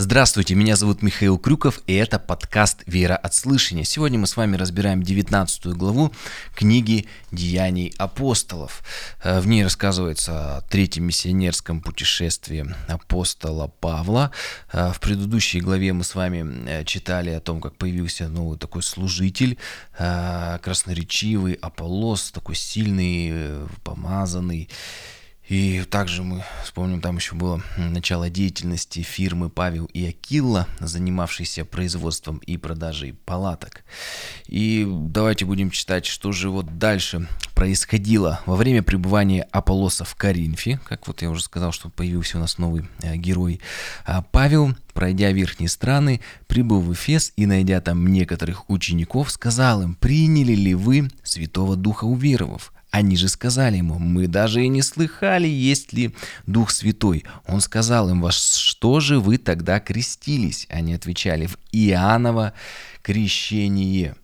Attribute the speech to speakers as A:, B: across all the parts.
A: Здравствуйте, меня зовут Михаил Крюков, и это подкаст «Вера от слышания». Сегодня мы с вами разбираем 19 главу книги «Деяний апостолов». Э, в ней рассказывается о третьем миссионерском путешествии апостола Павла. Э, в предыдущей главе мы с вами э, читали о том, как появился новый такой служитель, красноречивый Аполлос, такой сильный, помазанный, и также мы вспомним, там еще было начало деятельности фирмы Павел и Акилла, занимавшейся производством и продажей палаток. И давайте будем читать, что же вот дальше происходило во время пребывания Аполлоса в Коринфе. Как вот я уже сказал, что появился у нас новый э, герой. А Павел, пройдя верхние страны, прибыл в Эфес и, найдя там некоторых учеников, сказал им, приняли ли вы Святого Духа уверовав? Они же сказали ему, мы даже и не слыхали, есть ли Дух Святой. Он сказал им, во что же вы тогда крестились? Они отвечали, в Иоанново крещение.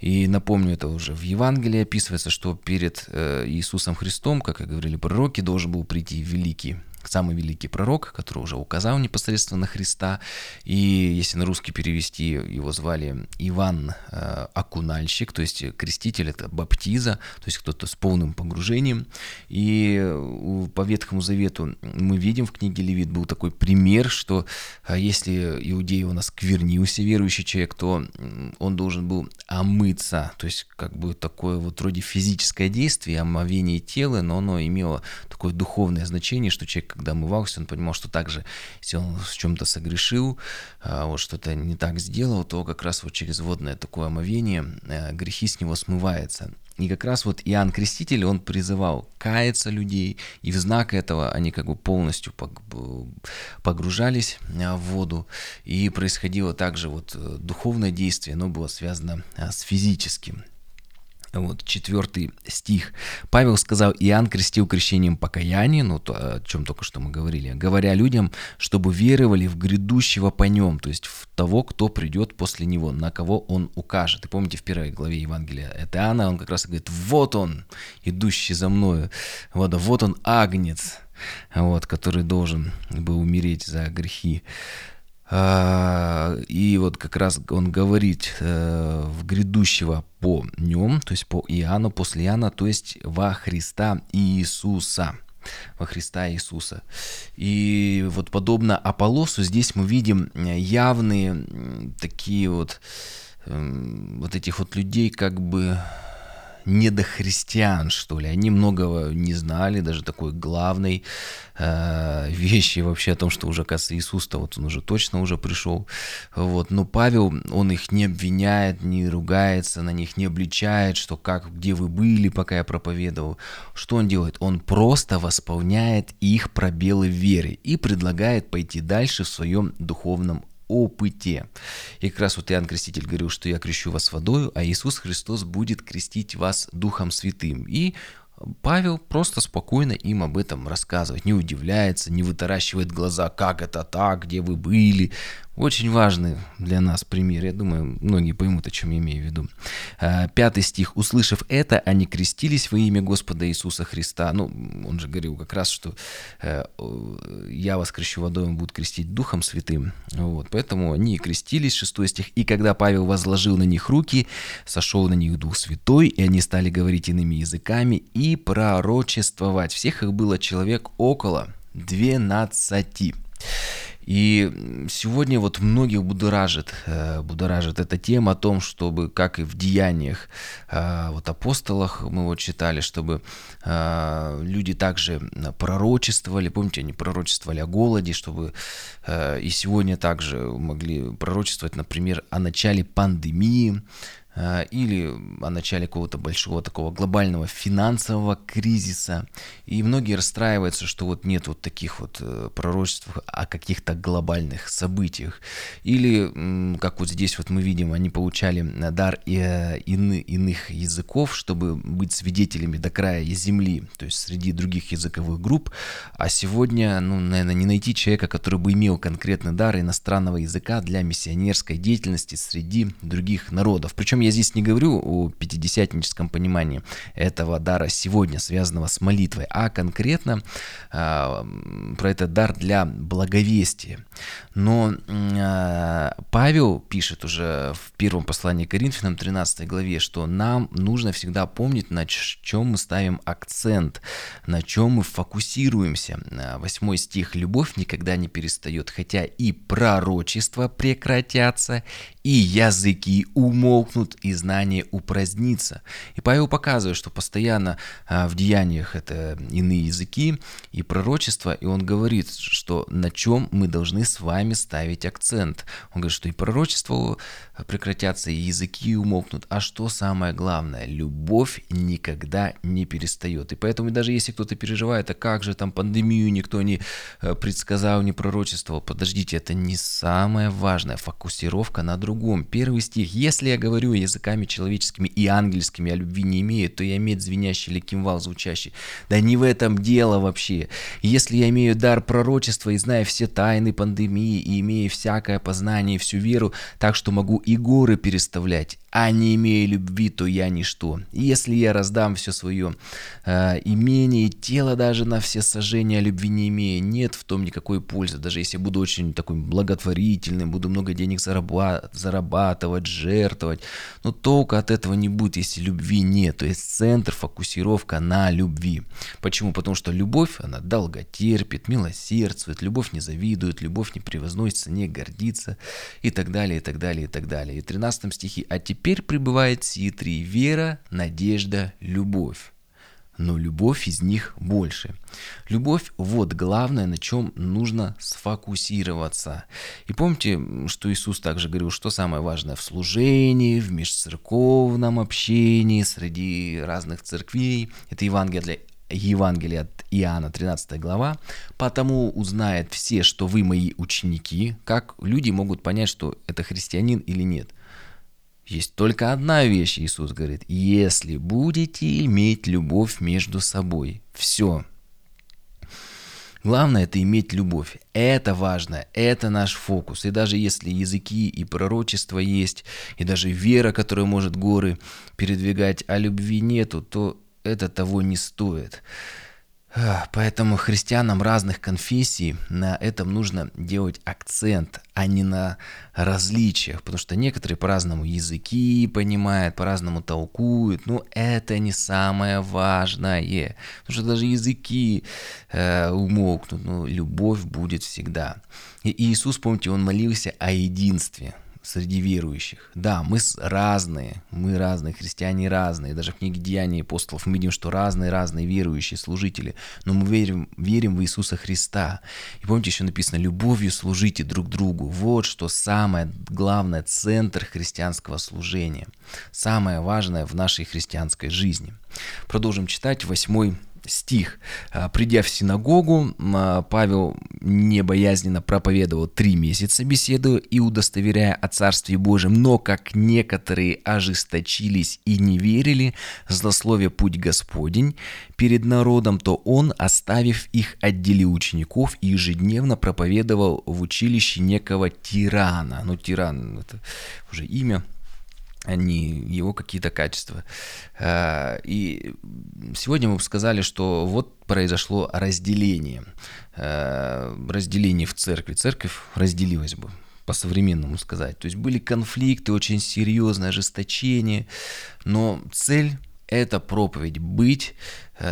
A: И напомню, это уже в Евангелии описывается, что перед э, Иисусом Христом, как и говорили пророки, должен был прийти великий самый великий пророк, который уже указал непосредственно Христа. И если на русский перевести, его звали Иван э, Акунальщик, то есть креститель, это баптиза, то есть кто-то с полным погружением. И по Ветхому Завету мы видим в книге Левит был такой пример, что э, если иудей у нас сквернился, верующий человек, то он должен был омыться, то есть как бы такое вот вроде физическое действие, омовение тела, но оно имело такое духовное значение, что человек когда омывался, он понимал, что также, если он в чем-то согрешил, а, вот что-то не так сделал, то как раз вот через водное такое омовение э, грехи с него смываются. И как раз вот Иоанн Креститель, он призывал каяться людей, и в знак этого они как бы полностью погружались э, в воду, и происходило также вот э, духовное действие, оно было связано с физическим. Вот, четвертый стих. Павел сказал, Иоанн крестил крещением покаяния, ну, то, о чем только что мы говорили, говоря людям, чтобы веровали в грядущего по нем, то есть в того, кто придет после него, на кого он укажет. И помните, в первой главе Евангелия это Иоанна, он как раз говорит, вот он, идущий за мною, вот, вот он, агнец, вот, который должен был умереть за грехи и вот как раз он говорит э, в грядущего по нем, то есть по Иоанну, после Иоанна, то есть во Христа Иисуса во Христа Иисуса. И вот подобно Аполлосу здесь мы видим явные такие вот эм, вот этих вот людей как бы недохристиан, что ли. Они многого не знали, даже такой главной э, вещи вообще о том, что уже, оказывается, Иисус-то вот он уже точно уже пришел. Вот. Но Павел, он их не обвиняет, не ругается на них, не обличает, что как, где вы были, пока я проповедовал. Что он делает? Он просто восполняет их пробелы в вере и предлагает пойти дальше в своем духовном опыте. И как раз вот Иоанн Креститель говорил, что я крещу вас водою, а Иисус Христос будет крестить вас Духом Святым. И Павел просто спокойно им об этом рассказывает, не удивляется, не вытаращивает глаза, как это так, где вы были. Очень важный для нас пример. Я думаю, многие поймут, о чем я имею в виду. А, пятый стих. «Услышав это, они крестились во имя Господа Иисуса Христа». Ну, он же говорил как раз, что э, «Я вас крещу водой, он будет крестить Духом Святым». Вот, поэтому они крестились, шестой стих. «И когда Павел возложил на них руки, сошел на них Дух Святой, и они стали говорить иными языками и пророчествовать». Всех их было человек около двенадцати. И сегодня вот многих будоражит, э, будоражит эта тема о том, чтобы, как и в деяниях э, вот апостолах, мы вот читали, чтобы э, люди также пророчествовали, помните, они пророчествовали о голоде, чтобы и сегодня также могли пророчествовать, например, о начале пандемии, или о начале какого-то большого такого глобального финансового кризиса. И многие расстраиваются, что вот нет вот таких вот э, пророчеств о каких-то глобальных событиях. Или, как вот здесь вот мы видим, они получали дар э, ины, иных языков, чтобы быть свидетелями до края земли, то есть среди других языковых групп. А сегодня, ну, наверное, не найти человека, который бы имел конкретный дар иностранного языка для миссионерской деятельности среди других народов. Причем я здесь не говорю о пятидесятническом понимании этого дара сегодня, связанного с молитвой, а конкретно э, про этот дар для благовестия. Но э, Павел пишет уже в первом послании к Коринфянам 13 главе, что нам нужно всегда помнить, на чем мы ставим акцент, на чем мы фокусируемся. Восьмой стих «Любовь никогда не перестает, хотя и пророчества прекратятся, и языки умолкнут, и знание упразднится. И Павел показывает, что постоянно а, в деяниях это иные языки и пророчества, и он говорит, что на чем мы должны с вами ставить акцент. Он говорит, что и пророчества прекратятся, и языки умолкнут. А что самое главное? Любовь никогда не перестает. И поэтому даже если кто-то переживает, а как же там пандемию никто не э, предсказал, не пророчествовал, подождите, это не самое важное. Фокусировка на другом. Первый стих. «Если я говорю языками человеческими и ангельскими, а любви не имею, то я имею звенящий или кимвал звучащий». Да не в этом дело вообще. Если я имею дар пророчества и знаю все тайны пандемии, и имею всякое познание и всю веру, так что могу и горы переставлять, а не имея любви, то я ничто. И если я раздам все свое э, имение, тело даже на все сожжения, любви не имея, нет в том никакой пользы. Даже если я буду очень такой благотворительным, буду много денег зарабатывать, зарабатывать, жертвовать, но толка от этого не будет, если любви нет. То есть центр, фокусировка на любви. Почему? Потому что любовь, она долго терпит, милосердствует, любовь не завидует, любовь не превозносится, не гордится и так далее, и так далее, и так далее. И в 13 стихе «А теперь теперь пребывает сии три – вера, надежда, любовь. Но любовь из них больше. Любовь – вот главное, на чем нужно сфокусироваться. И помните, что Иисус также говорил, что самое важное в служении, в межцерковном общении, среди разных церквей. Это Евангелие Евангелие от Иоанна, 13 глава. «Потому узнает все, что вы мои ученики». Как люди могут понять, что это христианин или нет? Есть только одна вещь, Иисус говорит, если будете иметь любовь между собой. Все. Главное это иметь любовь. Это важно, это наш фокус. И даже если языки и пророчества есть, и даже вера, которая может горы передвигать, а любви нету, то это того не стоит. Поэтому христианам разных конфессий на этом нужно делать акцент, а не на различиях, потому что некоторые по-разному языки понимают, по-разному толкуют, но это не самое важное, потому что даже языки э, умолкнут, но любовь будет всегда. И Иисус, помните, Он молился о единстве – среди верующих. Да, мы разные, мы разные, христиане разные. Даже в книге Деяний апостолов мы видим, что разные-разные верующие служители. Но мы верим, верим в Иисуса Христа. И помните, еще написано, любовью служите друг другу. Вот что самое главное, центр христианского служения. Самое важное в нашей христианской жизни. Продолжим читать восьмой стих. А, «Придя в синагогу, а, Павел небоязненно проповедовал три месяца, беседуя и удостоверяя о Царстве Божьем, но как некоторые ожесточились и не верили, злословие путь Господень перед народом, то он, оставив их, отделил учеников и ежедневно проповедовал в училище некого тирана». Ну, тиран – это уже имя – а не его какие-то качества. А, и сегодня мы сказали, что вот произошло разделение. А, разделение в церкви. Церковь разделилась бы по-современному сказать. То есть были конфликты, очень серьезное ожесточение, но цель это проповедь, быть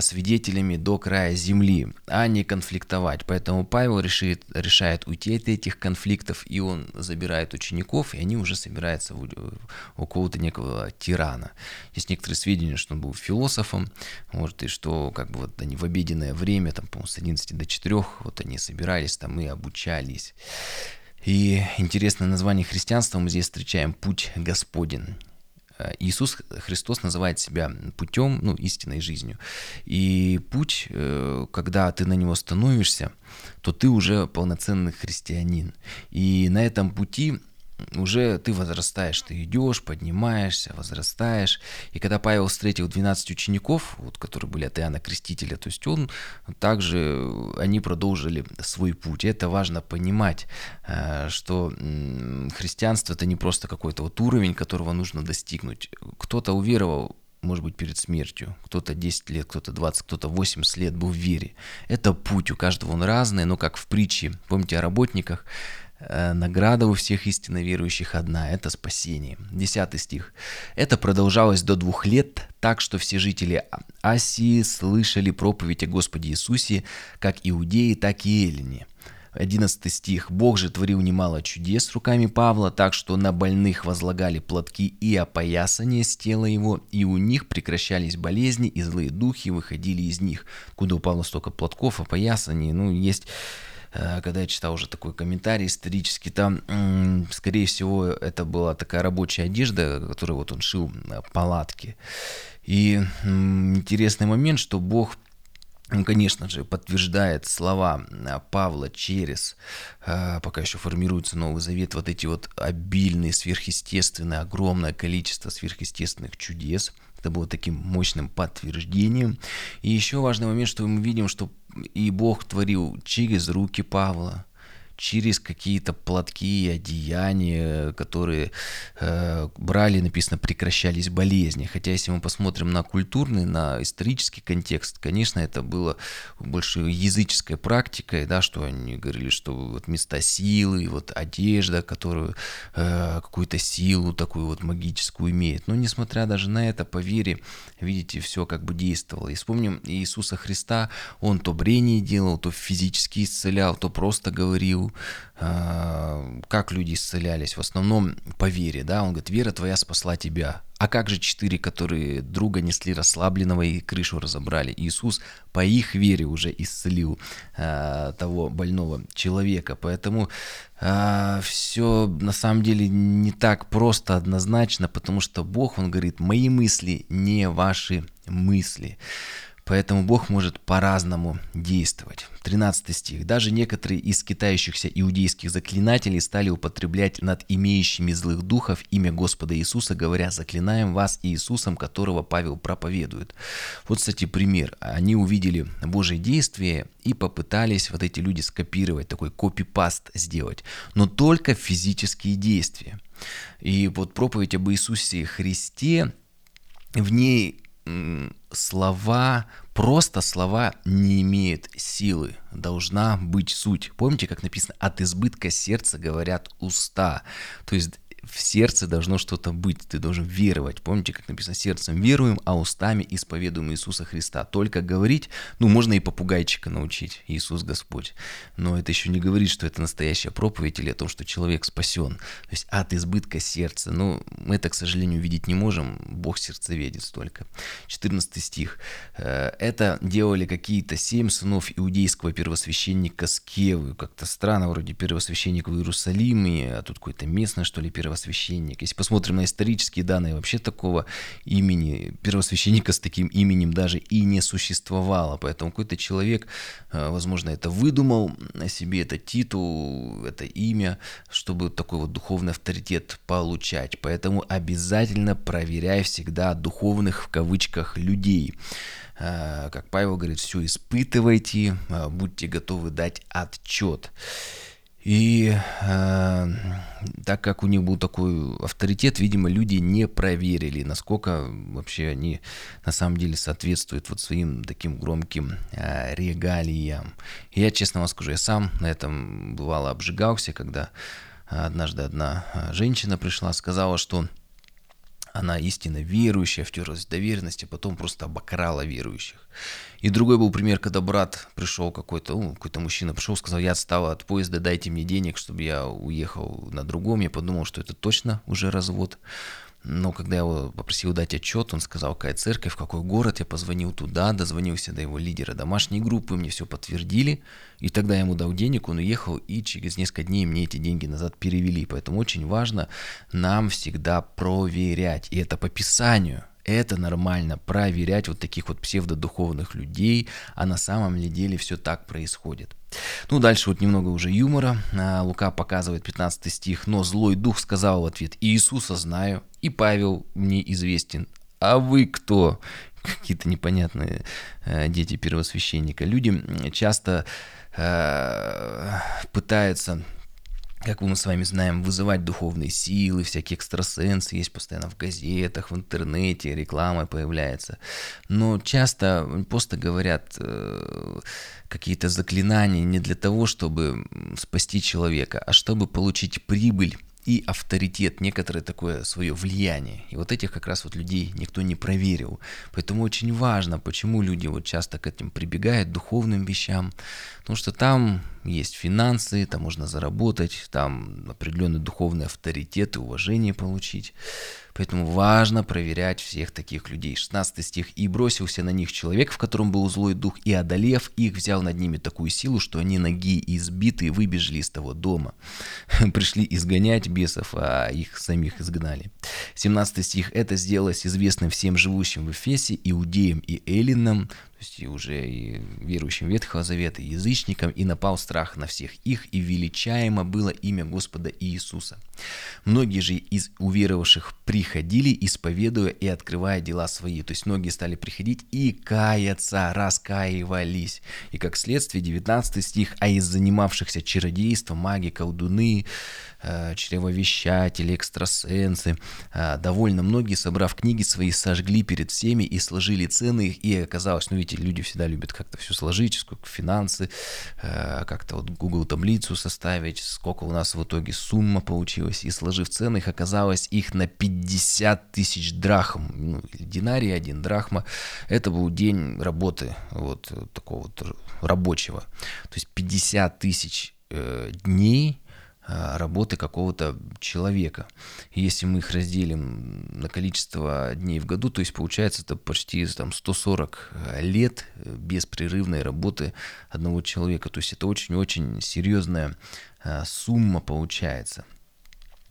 A: свидетелями до края земли, а не конфликтовать. Поэтому Павел решит, решает уйти от этих конфликтов, и он забирает учеников, и они уже собираются у, у кого-то некого тирана. Есть некоторые сведения, что он был философом, может, и что как бы вот они в обеденное время, там, по-моему, с 11 до 4, вот они собирались там и обучались. И интересное название христианства мы здесь встречаем «Путь Господень». Э, Иисус Христос называет себя путем, ну, истинной жизнью. И путь, э, когда ты на него становишься, то ты уже полноценный христианин. И на этом пути уже ты возрастаешь, ты идешь, поднимаешься, возрастаешь. И когда Павел встретил 12 учеников, вот, которые были от Иоанна Крестителя, то есть он также, они продолжили свой путь. И это важно понимать, э, что христианство это не просто какой-то вот уровень, которого нужно достигнуть. Кто-то уверовал может быть, перед смертью. Кто-то 10 лет, кто-то 20, кто-то 80 лет был в вере. Это путь, у каждого он разный, но как в притче, помните о работниках, награда у всех истинно верующих одна – это спасение. Десятый стих. Это продолжалось до двух лет, так что все жители Асии слышали проповедь о Господе Иисусе, как иудеи, так и эллине. 11 стих. «Бог же творил немало чудес руками Павла, так что на больных возлагали платки и опоясание с тела его, и у них прекращались болезни, и злые духи выходили из них». Куда у Павла столько платков, опоясаний? Ну, есть Э, когда я читал уже такой комментарий исторический, там, скорее всего, это была такая рабочая одежда, которую вот он шил палатки. И интересный момент, что Бог конечно же, подтверждает слова Павла через, э, пока еще формируется Новый Завет, вот эти вот обильные, сверхъестественные, огромное количество сверхъестественных чудес. Это было таким мощным подтверждением. И еще важный момент, что мы видим, что и Бог творил через руки Павла, через какие-то платки одеяния, которые э, брали, написано, прекращались болезни. Хотя если мы посмотрим на культурный, на исторический контекст, конечно, это было больше языческой практикой, да, что они говорили, что вот места силы, вот одежда, которую э, какую-то силу такую вот магическую имеет. Но несмотря даже на это, по вере, видите, все как бы действовало. И вспомним Иисуса Христа, он то брение делал, то физически исцелял, то просто говорил, а, как люди исцелялись, в основном по вере, да, он говорит, вера твоя спасла тебя. А как же четыре, которые друга несли расслабленного и крышу разобрали? Иисус по их вере уже исцелил э, того больного человека. Поэтому э, а, все на самом деле не так просто однозначно, потому что Бог, Он говорит, мои мысли не ваши мысли. Поэтому Бог может по-разному действовать. 13 стих. Даже некоторые из китающихся иудейских заклинателей стали употреблять над имеющими злых духов имя Господа Иисуса, говоря, заклинаем вас Иисусом, которого Павел проповедует. Вот, кстати, пример. Они увидели Божие действие и попытались вот эти люди скопировать, такой копипаст сделать, но только физические действия. И вот проповедь об Иисусе Христе, в ней слова, просто слова не имеют силы. Должна быть суть. Помните, как написано, от избытка сердца говорят уста. То есть в сердце должно что-то быть, ты должен веровать. Помните, как написано, сердцем веруем, а устами исповедуем Иисуса Христа. Только говорить, ну, можно и попугайчика научить, Иисус Господь. Но это еще не говорит, что это настоящая проповедь или о том, что человек спасен. То есть от избытка сердца. Ну, мы это, к сожалению, видеть не можем, Бог сердцеведец только. 14 стих. «Э, это делали какие-то семь сынов иудейского первосвященника Скевы. Как-то странно, вроде первосвященник в Иерусалиме, а тут какой-то местный, что ли, первосвященник первосвященник. Если посмотрим на исторические данные, вообще такого имени, первосвященника с таким именем даже и не существовало. Поэтому какой-то человек, э, возможно, это выдумал о себе, это титул, это имя, чтобы такой вот духовный авторитет получать. Поэтому обязательно проверяй всегда духовных в кавычках людей э, как Павел говорит, все испытывайте, э, будьте готовы дать отчет. И э, так как у них был такой авторитет, видимо, люди не проверили, насколько вообще они на самом деле соответствуют вот своим таким громким э, регалиям. И я честно вам скажу, я сам на этом бывало обжигался, когда однажды одна э, женщина пришла, сказала, что она истинно верующая, втерлась в доверенность, а потом просто обокрала верующих. И другой был пример, когда брат пришел какой-то, ну, какой-то мужчина пришел, сказал, я отстал от поезда, дайте мне денег, чтобы я уехал на другом. Я подумал, что это точно уже развод. Но когда я его попросил дать отчет, он сказал, какая церковь, в какой город, я позвонил туда, дозвонился до его лидера домашней группы, мне все подтвердили, и тогда я ему дал денег, он уехал, и через несколько дней мне эти деньги назад перевели. Поэтому очень важно нам всегда проверять, и это по Писанию, Это нормально, проверять вот таких вот псевдодуховных людей, а на самом ли деле все так происходит. Ну, дальше вот немного уже юмора. А, Лука показывает 15 стих. «Но злой дух сказал в ответ, Иисуса знаю, и Павел мне известен. А вы кто?» Какие-то непонятные э, дети первосвященника. Люди часто э, пытаются как мы с вами знаем, вызывать духовные силы, всякие экстрасенсы есть постоянно в газетах, в интернете, реклама появляется. Но часто просто говорят э, какие-то заклинания не для того, чтобы спасти человека, а чтобы получить прибыль и авторитет, некоторое такое свое влияние. И вот этих как раз вот людей никто не проверил. Поэтому очень важно, почему люди вот часто к этим прибегают, духовным вещам. Потому что там есть финансы, там можно заработать, там определенный духовный авторитет и уважение получить. Поэтому важно проверять всех таких людей. 16 стих. «И бросился на них человек, в котором был злой дух, и, одолев их, взял над ними такую силу, что они ноги избитые выбежали из того дома. Пришли изгонять бесов, а их самих изгнали». 17 стих. «Это сделалось известным всем живущим в Эфесе, иудеям и эллинам, есть уже и верующим Ветхого Завета, и язычникам, и напал страх на всех их, и величаемо было имя Господа Иисуса. Многие же из уверовавших приходили, исповедуя и открывая дела свои. То есть многие стали приходить и каяться, раскаивались. И как следствие 19 стих, а из занимавшихся чародейством, маги, колдуны, чревовещатели, экстрасенсы. Э, довольно многие, собрав книги свои, сожгли перед всеми и сложили цены их. И оказалось, ну видите, люди всегда любят как-то все сложить, сколько финансы, э, как-то вот Google таблицу составить, сколько у нас в итоге сумма получилась. И сложив цены их, оказалось их на 50 тысяч драхм. Ну, динарий один драхма. Это был день работы вот такого вот рабочего. То есть 50 тысяч дней а, работы какого-то человека. И если мы их разделим на количество дней в году, то есть получается это почти там, 140 э, лет беспрерывной работы одного человека. То есть это очень-очень серьезная а, сумма получается.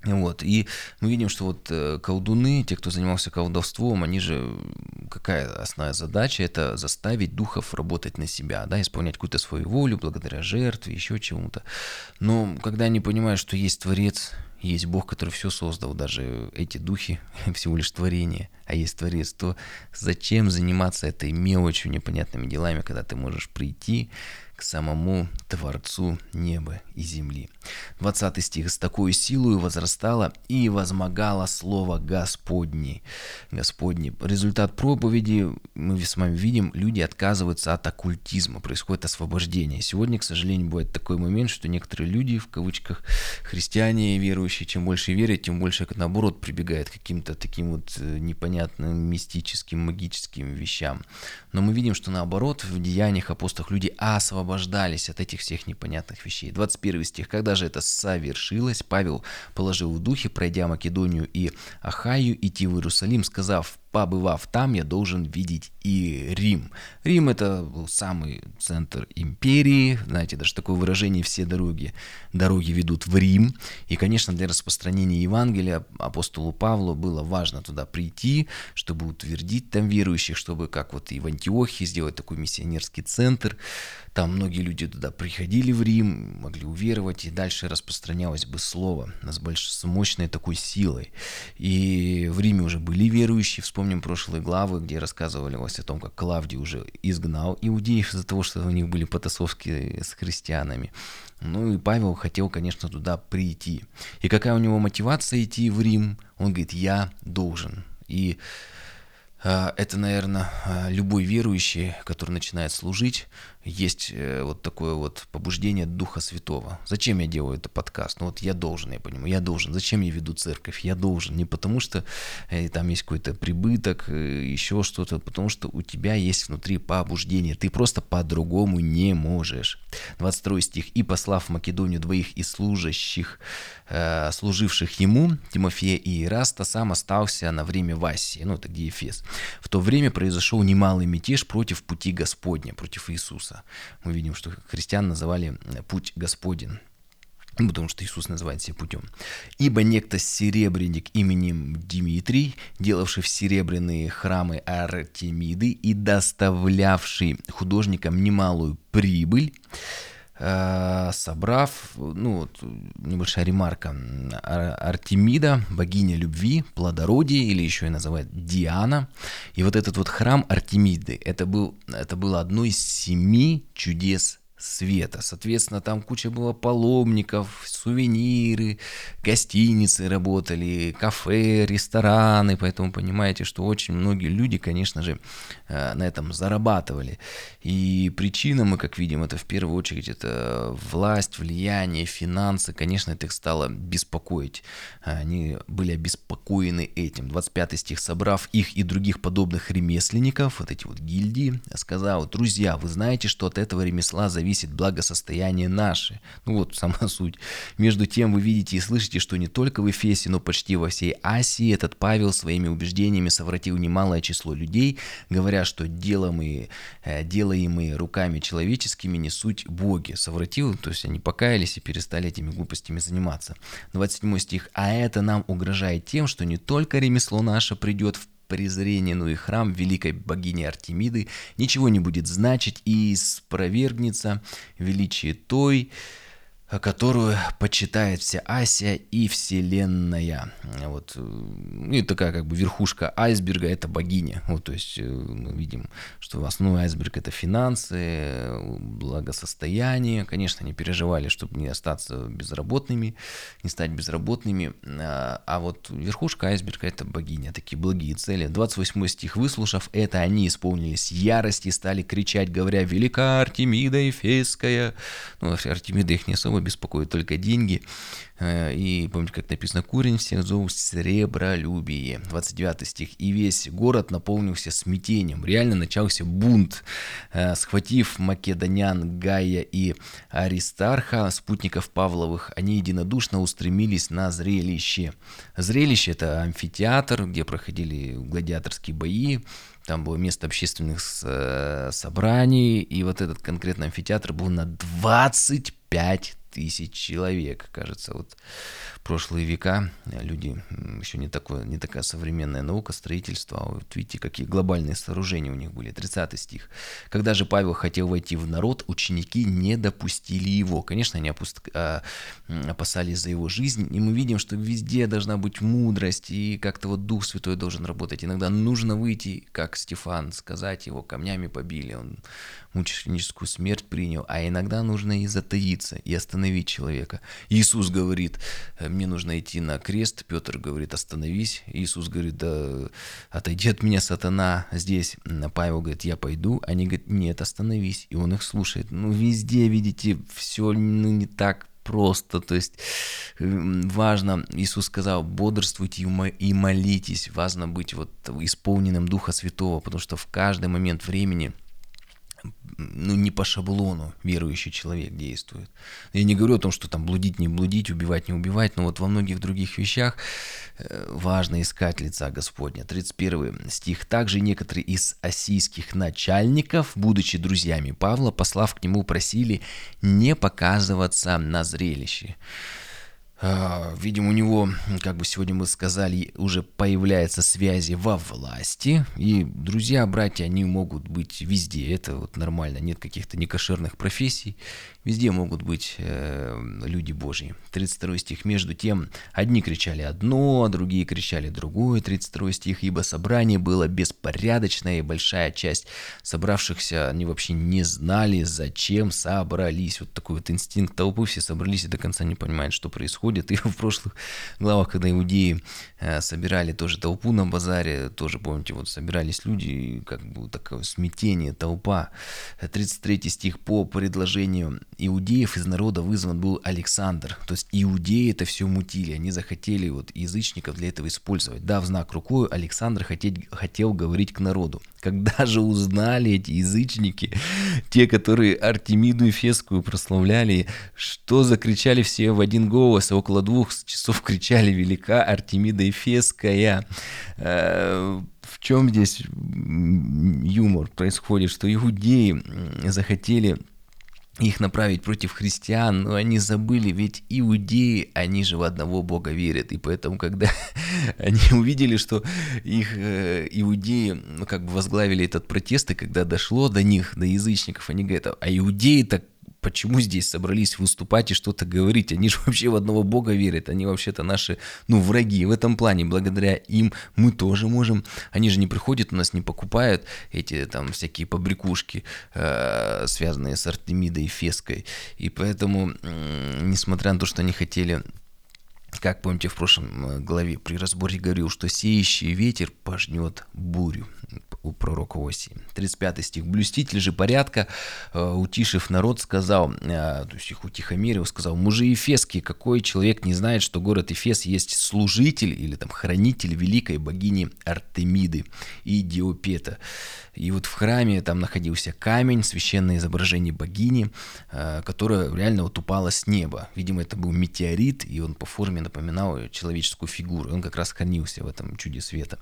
A: Вот, и мы видим, что вот э, колдуны, те, кто занимался колдовством, они же, какая основная задача, это заставить духов работать на себя, да, исполнять какую-то свою волю благодаря жертве, еще чему-то. Но когда они понимают, что есть Творец, есть Бог, который все создал, даже эти духи всего лишь творение, а есть Творец, то зачем заниматься этой мелочью, непонятными делами, когда ты можешь прийти, к самому Творцу неба и земли. 20 стих. «С такой силой возрастало и возмогало слово Господне». Господне. Результат проповеди мы с вами видим, люди отказываются от оккультизма, происходит освобождение. Сегодня, к сожалению, бывает такой момент, что некоторые люди, в кавычках, христиане верующие, чем больше верят, тем больше, наоборот, прибегают к каким-то таким вот э, непонятным мистическим, магическим вещам. Но мы видим, что наоборот, в деяниях апостолов люди освобождаются освобождались от этих всех непонятных вещей. 21 стих. Когда же это совершилось, Павел положил в духе, пройдя Македонию и Ахаю, идти в Иерусалим, сказав, побывав там, я должен видеть и Рим. Рим это был самый центр империи, знаете, даже такое выражение «все дороги, дороги ведут в Рим». И, конечно, для распространения Евангелия апостолу Павлу было важно туда прийти, чтобы утвердить там верующих, чтобы, как вот и в Антиохии, сделать такой миссионерский центр. Там многие люди туда приходили в Рим, могли уверовать, и дальше распространялось бы слово с, больш... с мощной такой силой. И в Риме уже были верующие, вспомним прошлые главы, где рассказывалось о том, как Клавдий уже изгнал иудеев из-за того, что у них были потасовки с христианами. Ну и Павел хотел, конечно, туда прийти. И какая у него мотивация идти в Рим? Он говорит, я должен. И а, это, наверное, а, любой верующий, который начинает служить, есть э, вот такое вот побуждение Духа Святого. Зачем я делаю этот подкаст? Ну вот я должен, я понимаю, я должен. Зачем я веду церковь? Я должен. Не потому что э, там есть какой-то прибыток, э, еще что-то, потому что у тебя есть внутри побуждение. Ты просто по-другому не можешь. 22 стих. «И послав в Македонию двоих из служащих, э, служивших ему, Тимофея и Ираста, сам остался на время в Асии». Ну, это где Ефес. В то время произошел немалый мятеж против пути Господня, против Иисуса. Мы видим, что христиан называли путь Господень. потому что Иисус называет себя путем. Ибо некто серебряник именем Дмитрий, делавший в серебряные храмы Артемиды и доставлявший художникам немалую прибыль, э, собрав, ну вот небольшая ремарка, Артемида, богиня любви, плодородия, или еще и называют Диана. И вот этот вот храм Артемиды, это, был, это было одно из семи чудес света. Соответственно, там куча было паломников, сувениры, гостиницы работали, кафе, рестораны. Поэтому понимаете, что очень многие люди, конечно же, э, на этом зарабатывали. И причина, мы как видим, это в первую очередь это власть, влияние, финансы. Конечно, это их стало беспокоить. Они были обеспокоены этим. 25 стих, собрав их и других подобных ремесленников, вот эти вот гильдии, сказал, друзья, вы знаете, что от этого ремесла зависит зависит благосостояние наше. Ну вот сама суть. Между тем вы видите и слышите, что не только в Эфесе, но почти во всей Асии этот Павел своими убеждениями совратил немалое число людей, говоря, что делаемые, э, делаемые руками человеческими не суть боги. Совратил, то есть они покаялись и перестали этими глупостями заниматься. 27 стих. «А это нам угрожает тем, что не только ремесло наше придет в презрение, но и храм великой богини Артемиды. Ничего не будет значить и спровергнется величие той, которую почитает вся Асия и Вселенная. Вот. И такая как бы верхушка айсберга – это богиня. Вот, то есть э, мы видим, что основной айсберг – это финансы, благосостояние. Конечно, они переживали, чтобы не остаться безработными, не стать безработными. А вот верхушка айсберга – это богиня. Такие благие цели. 28 стих. «Выслушав это, они исполнились ярости и стали кричать, говоря, «Велика Артемида Эфесская». Ну, Артемида их не особо беспокоит только деньги. Э, и помните, как написано, «Курень всех зов сребролюбие». 29 стих. «И весь город наполнился смятением». Реально начался бунт. Э, схватив македонян Гая и Аристарха, спутников Павловых, они единодушно устремились на зрелище. Зрелище – это амфитеатр, где проходили гладиаторские бои, там было место общественных э, собраний, и вот этот конкретный амфитеатр был на 25 тысяч человек, кажется, вот прошлые века люди, еще не, такое, не такая современная наука, строительство, а вот видите, какие глобальные сооружения у них были. 30 стих. Когда же Павел хотел войти в народ, ученики не допустили его. Конечно, они опуст... А, опасались за его жизнь, и мы видим, что везде должна быть мудрость, и как-то вот Дух Святой должен работать. Иногда нужно выйти, как Стефан, сказать его, камнями побили, он мученическую смерть принял, а иногда нужно и затаиться, и остановить человека. Иисус говорит, мне нужно идти на крест. Петр говорит, остановись. Иисус говорит, да отойди от меня, сатана. Здесь Павел говорит, я пойду. Они говорят, нет, остановись. И он их слушает. Ну, везде, видите, все ну, не так просто, то есть важно, Иисус сказал, бодрствуйте и молитесь, важно быть вот исполненным Духа Святого, потому что в каждый момент времени – ну, не по шаблону верующий человек действует. Я не говорю о том, что там блудить, не блудить, убивать, не убивать, но вот во многих других вещах э, важно искать лица Господня. 31 стих. Также некоторые из осийских начальников, будучи друзьями Павла, послав к нему, просили не показываться на зрелище. А, видимо, у него, как бы сегодня мы сказали, уже появляются связи во власти. И друзья, братья, они могут быть везде. Это вот нормально. Нет каких-то некошерных профессий. Везде могут быть э, люди Божьи. 32 стих. Между тем, одни кричали одно, другие кричали другое. 32 стих. Ибо собрание было беспорядочное, и большая часть собравшихся, они вообще не знали, зачем собрались. Вот такой вот инстинкт толпы. Все собрались и до конца не понимают, что происходит происходит. И в прошлых главах, когда иудеи э, собирали тоже толпу на базаре, тоже, помните, вот собирались люди, как бы такое смятение, толпа. 33 стих по предложению иудеев из народа вызван был Александр. То есть иудеи это все мутили, они захотели вот язычников для этого использовать. Да, в знак рукой Александр хотел, хотел говорить к народу. Когда же узнали эти язычники, те, которые Артемиду Эфесскую прославляли, что закричали все в один голос, около двух часов кричали «Велика Артемида Эфесская». Э, в чем здесь юмор происходит, что иудеи захотели их направить против христиан, но они забыли, ведь иудеи, они же в одного Бога верят, и поэтому, когда они увидели, что их э, иудеи, ну, как бы возглавили этот протест, и когда дошло до них, до язычников, они говорят, а иудеи так почему здесь собрались выступать и что-то говорить? Они же вообще в одного Бога верят, они вообще-то наши, ну, враги в этом плане. Благодаря им мы тоже можем. Они же не приходят у нас, не покупают эти там всякие побрякушки, э, связанные с Артемидой и Феской. И поэтому, несмотря на то, что они хотели как помните, в прошлом э, главе при разборе говорил, что сеющий ветер пожнет бурю у пророка Осии. 35 стих. «Блюститель же порядка, э, утишив народ, сказал, э, то есть их утихомирил, сказал, мужи Ефесские, какой человек не знает, что город Ефес есть служитель или там хранитель великой богини Артемиды и Диопета. И вот в храме там находился камень, священное изображение богини, э, которое реально вот упало с неба. Видимо, это был метеорит, и он по форме напоминал человеческую фигуру. И он как раз хранился в этом чуде света.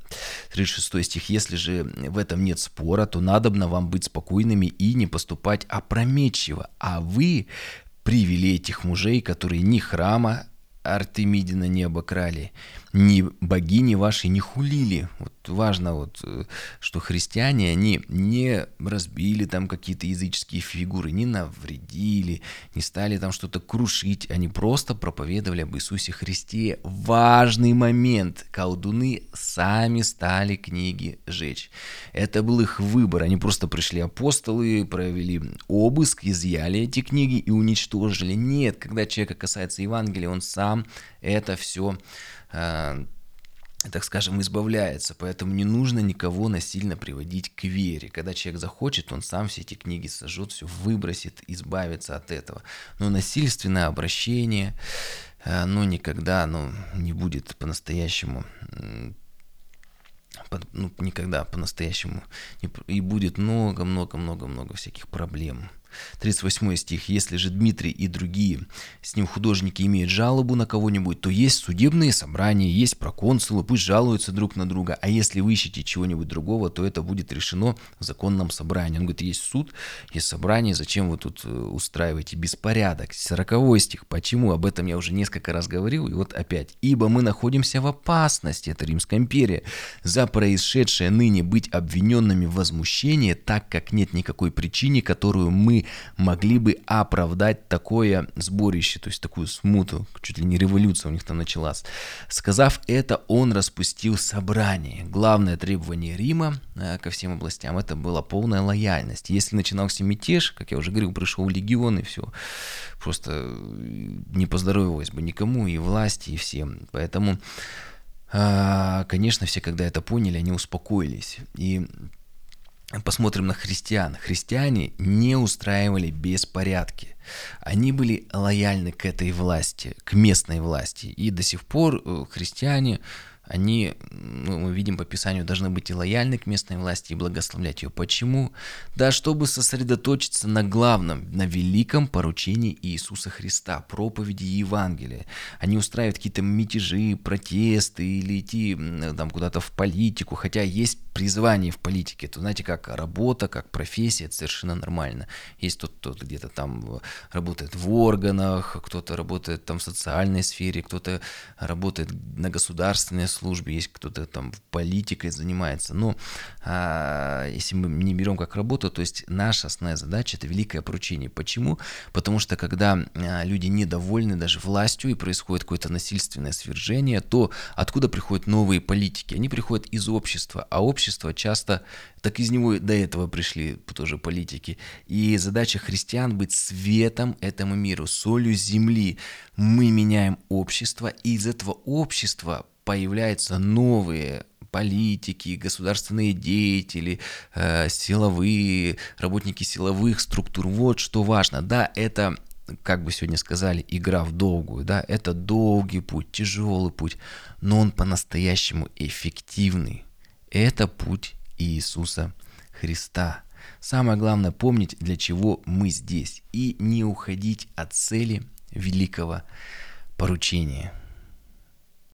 A: 36 стих. «Если же в этом нет спора, то надобно вам быть спокойными и не поступать опрометчиво, а вы привели этих мужей, которые ни храма Артемидина не обокрали, ни богини ваши не хулили. Вот важно, вот, э, что христиане, они не разбили там какие-то языческие фигуры, не навредили, не стали там что-то крушить. Они просто проповедовали об Иисусе Христе. Важный момент. Колдуны сами стали книги жечь. Это был их выбор. Они просто пришли апостолы, провели обыск, изъяли эти книги и уничтожили. Нет, когда человека касается Евангелия, он сам это все так скажем, избавляется, поэтому не нужно никого насильно приводить к вере. Когда человек захочет, он сам все эти книги сожжет, все выбросит, избавится от этого. Но насильственное обращение, оно никогда оно не будет по-настоящему ну, никогда по-настоящему и будет много-много-много-много всяких проблем. 38 стих. «Если же Дмитрий и другие с ним художники имеют жалобу на кого-нибудь, то есть судебные собрания, есть проконсулы, пусть жалуются друг на друга, а если вы ищете чего-нибудь другого, то это будет решено в законном собрании». Он говорит, есть суд, есть собрание, зачем вы тут э, устраиваете беспорядок? 40 стих. Почему? Об этом я уже несколько раз говорил, и вот опять. «Ибо мы находимся в опасности, это Римская империя, за происшедшее ныне быть обвиненными в возмущении, так как нет никакой причины, которую мы могли бы оправдать такое сборище, то есть такую смуту, чуть ли не революция у них там началась. Сказав это, он распустил собрание. Главное требование Рима э, ко всем областям это была полная лояльность. Если начинался мятеж, как я уже говорил, пришел легион и все, просто э, не поздоровилось бы никому, и власти, и всем. Поэтому, а, конечно, все, когда это поняли, они успокоились. И Посмотрим на христиан. Христиане не устраивали беспорядки. Они были лояльны к этой власти, к местной власти. И до сих пор э, христиане они, ну, мы видим по Писанию, должны быть и лояльны к местной власти и благословлять ее. Почему? Да, чтобы сосредоточиться на главном, на великом поручении Иисуса Христа, проповеди Евангелия. Они устраивают какие-то мятежи, протесты или идти там куда-то в политику, хотя есть призвание в политике. То знаете, как работа, как профессия, это совершенно нормально. Есть тот, кто где-то там работает в органах, кто-то работает там в социальной сфере, кто-то работает на государственной есть кто-то там политикой занимается. Но а, если мы не берем как работу, то есть наша основная задача это великое поручение. Почему? Потому что когда а, люди недовольны даже властью и происходит какое-то насильственное свержение, то откуда приходят новые политики? Они приходят из общества, а общество часто, так из него до этого пришли тоже политики. И задача христиан быть светом этому миру, солью земли. Мы меняем общество, и из этого общества появляются новые политики, государственные деятели, э, силовые, работники силовых структур. Вот что важно. Да, это как бы сегодня сказали, игра в долгую, да, это долгий путь, тяжелый путь, но он по-настоящему эффективный. Это путь Иисуса Христа. Самое главное помнить, для чего мы здесь, и не уходить от цели великого поручения.